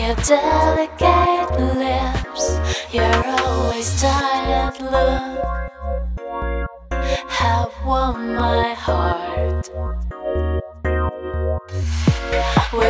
your delicate lips, your always tired look have won my heart. We